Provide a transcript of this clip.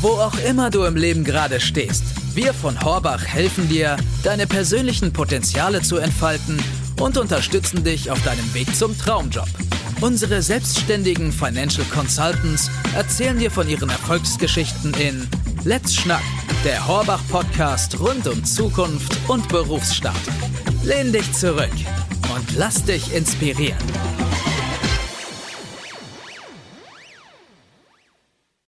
Wo auch immer du im Leben gerade stehst, wir von Horbach helfen dir, deine persönlichen Potenziale zu entfalten und unterstützen dich auf deinem Weg zum Traumjob. Unsere selbstständigen Financial Consultants erzählen dir von ihren Erfolgsgeschichten in Let's Schnack, der Horbach Podcast rund um Zukunft und Berufsstart. Lehn dich zurück und lass dich inspirieren.